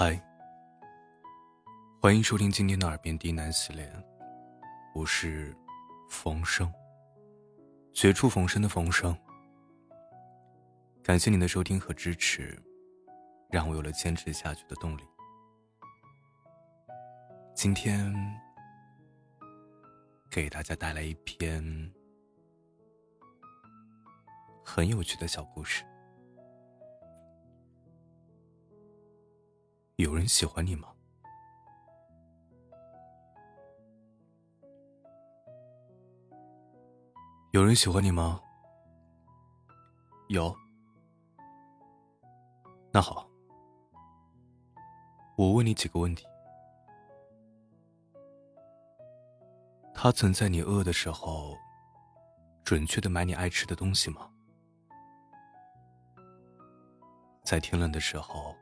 嗨，欢迎收听今天的耳边低喃系列，我是冯生，绝处逢生的冯生。感谢你的收听和支持，让我有了坚持下去的动力。今天给大家带来一篇很有趣的小故事。有人喜欢你吗？有人喜欢你吗？有。那好，我问你几个问题。他曾在你饿的时候，准确的买你爱吃的东西吗？在天冷的时候。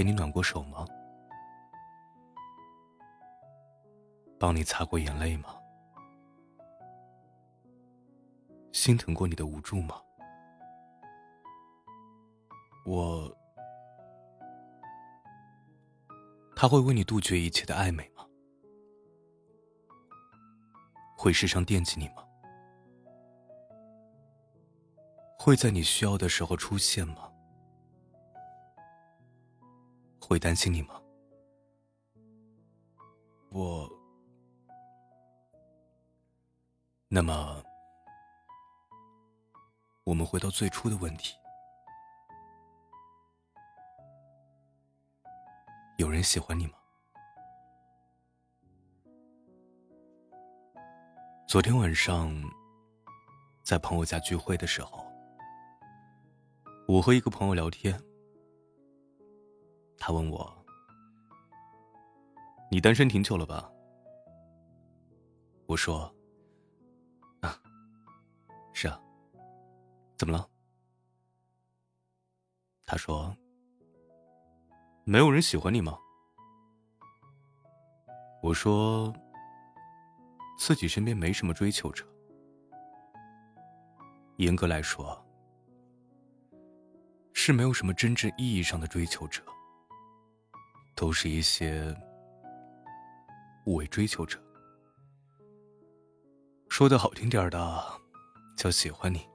给你暖过手吗？帮你擦过眼泪吗？心疼过你的无助吗？我，他会为你杜绝一切的暧昧吗？会时常惦记你吗？会在你需要的时候出现吗？会担心你吗？我。那么，我们回到最初的问题：有人喜欢你吗？昨天晚上，在朋友家聚会的时候，我和一个朋友聊天。他问我：“你单身挺久了吧？”我说：“啊，是啊。”怎么了？他说：“没有人喜欢你吗？”我说：“自己身边没什么追求者。严格来说，是没有什么真正意义上的追求者。”都是一些伪追求者，说的好听点的叫喜欢你，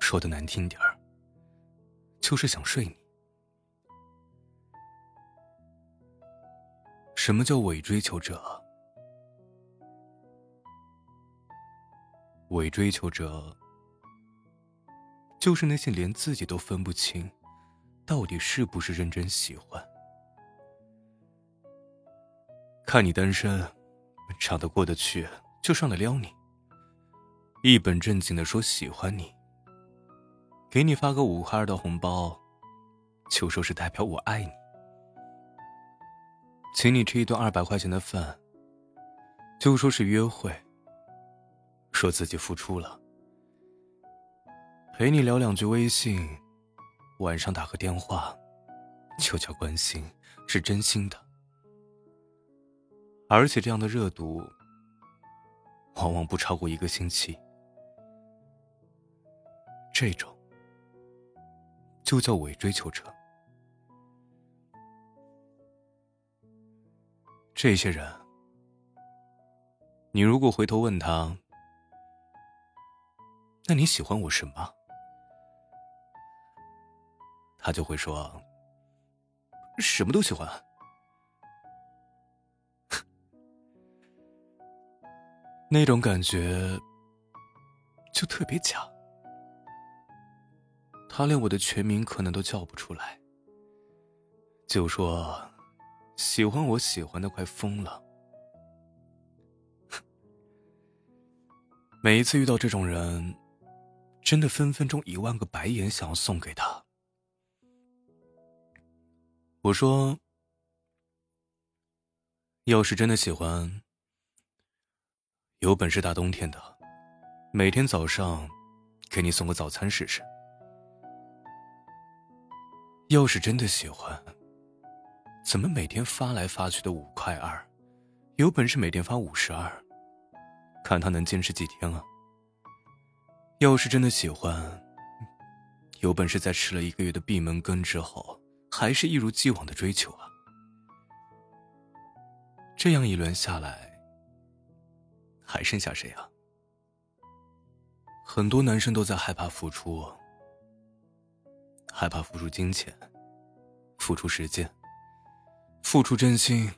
说的难听点就是想睡你。什么叫伪追求者？伪追求者就是那些连自己都分不清。到底是不是认真喜欢？看你单身，长得过得去，就上来撩你。一本正经的说喜欢你，给你发个五块二的红包，就说是代表我爱你。请你吃一顿二百块钱的饭，就说是约会，说自己付出了。陪你聊两句微信。晚上打个电话，就叫关心，是真心的。而且这样的热度，往往不超过一个星期。这种就叫伪追求者。这些人，你如果回头问他，那你喜欢我什么？他就会说：“什么都喜欢。”那种感觉就特别假。他连我的全名可能都叫不出来，就说喜欢我喜欢的快疯了。每一次遇到这种人，真的分分钟一万个白眼想要送给他。我说：“要是真的喜欢，有本事大冬天的，每天早上给你送个早餐试试。要是真的喜欢，怎么每天发来发去的五块二，有本事每天发五十二，看他能坚持几天啊？要是真的喜欢，有本事在吃了一个月的闭门羹之后，还是一如既往的追求啊！这样一轮下来，还剩下谁啊？很多男生都在害怕付出，害怕付出金钱，付出时间，付出真心，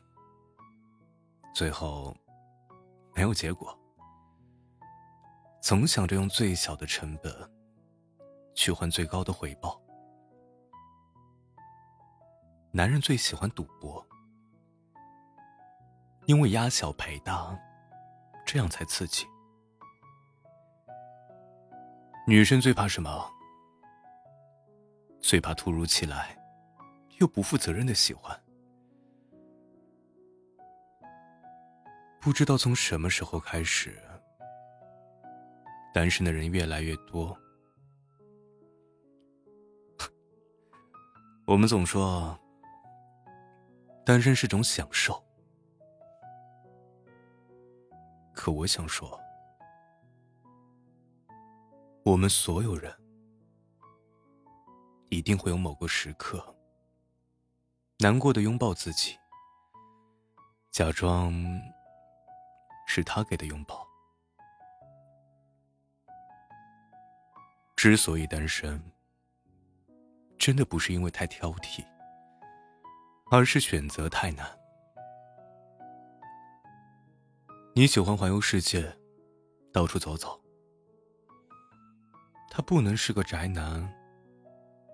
最后没有结果。总想着用最小的成本去换最高的回报。男人最喜欢赌博，因为压小赔大，这样才刺激。女生最怕什么？最怕突如其来又不负责任的喜欢。不知道从什么时候开始。单身的人越来越多，我们总说单身是种享受，可我想说，我们所有人一定会有某个时刻，难过的拥抱自己，假装是他给的拥抱。之所以单身，真的不是因为太挑剔，而是选择太难。你喜欢环游世界，到处走走，他不能是个宅男，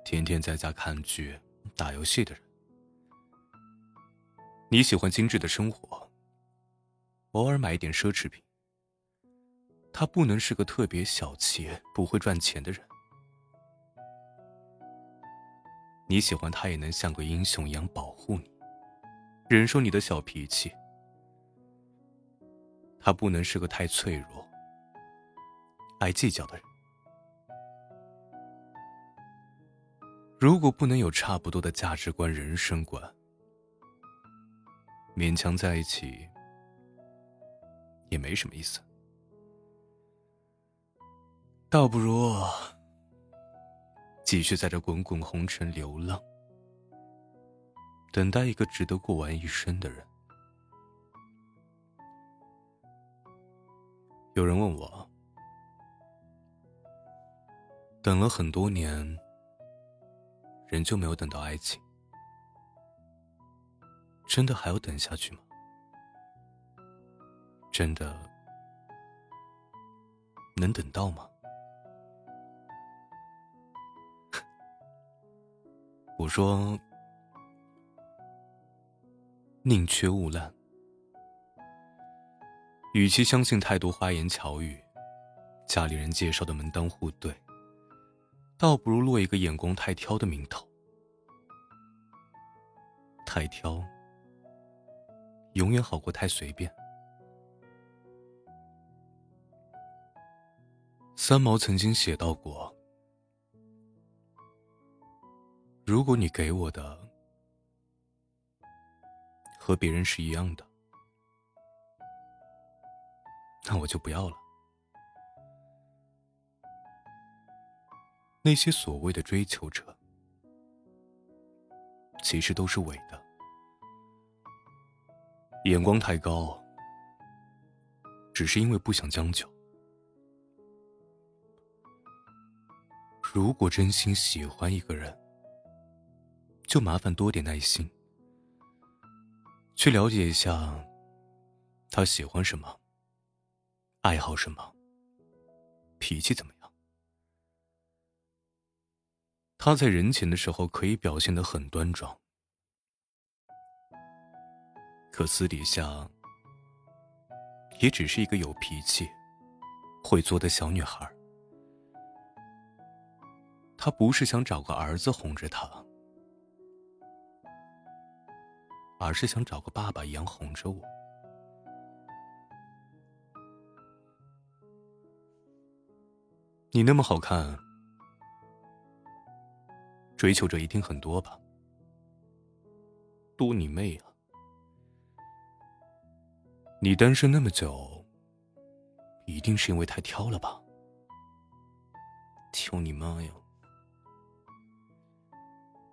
天天在家看剧、打游戏的人。你喜欢精致的生活，偶尔买一点奢侈品。他不能是个特别小气、不会赚钱的人。你喜欢他，也能像个英雄一样保护你，忍受你的小脾气。他不能是个太脆弱、爱计较的人。如果不能有差不多的价值观、人生观，勉强在一起也没什么意思。倒不如继续在这滚滚红尘流浪，等待一个值得过完一生的人。有人问我，等了很多年，人就没有等到爱情，真的还要等下去吗？真的能等到吗？我说：“宁缺毋滥，与其相信太多花言巧语，家里人介绍的门当户对，倒不如落一个眼光太挑的名头。太挑，永远好过太随便。”三毛曾经写到过。如果你给我的和别人是一样的，那我就不要了。那些所谓的追求者，其实都是伪的，眼光太高，只是因为不想将就。如果真心喜欢一个人，就麻烦多点耐心，去了解一下他喜欢什么，爱好什么，脾气怎么样。他在人前的时候可以表现的很端庄，可私底下也只是一个有脾气、会作的小女孩。他不是想找个儿子哄着她。而是想找个爸爸一样哄着我。你那么好看，追求者一定很多吧？多你妹啊！你单身那么久，一定是因为太挑了吧？求你妈呀！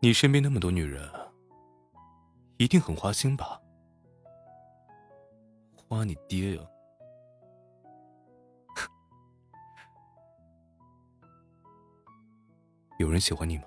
你身边那么多女人，一定很花心吧？花你爹呀！有人喜欢你吗？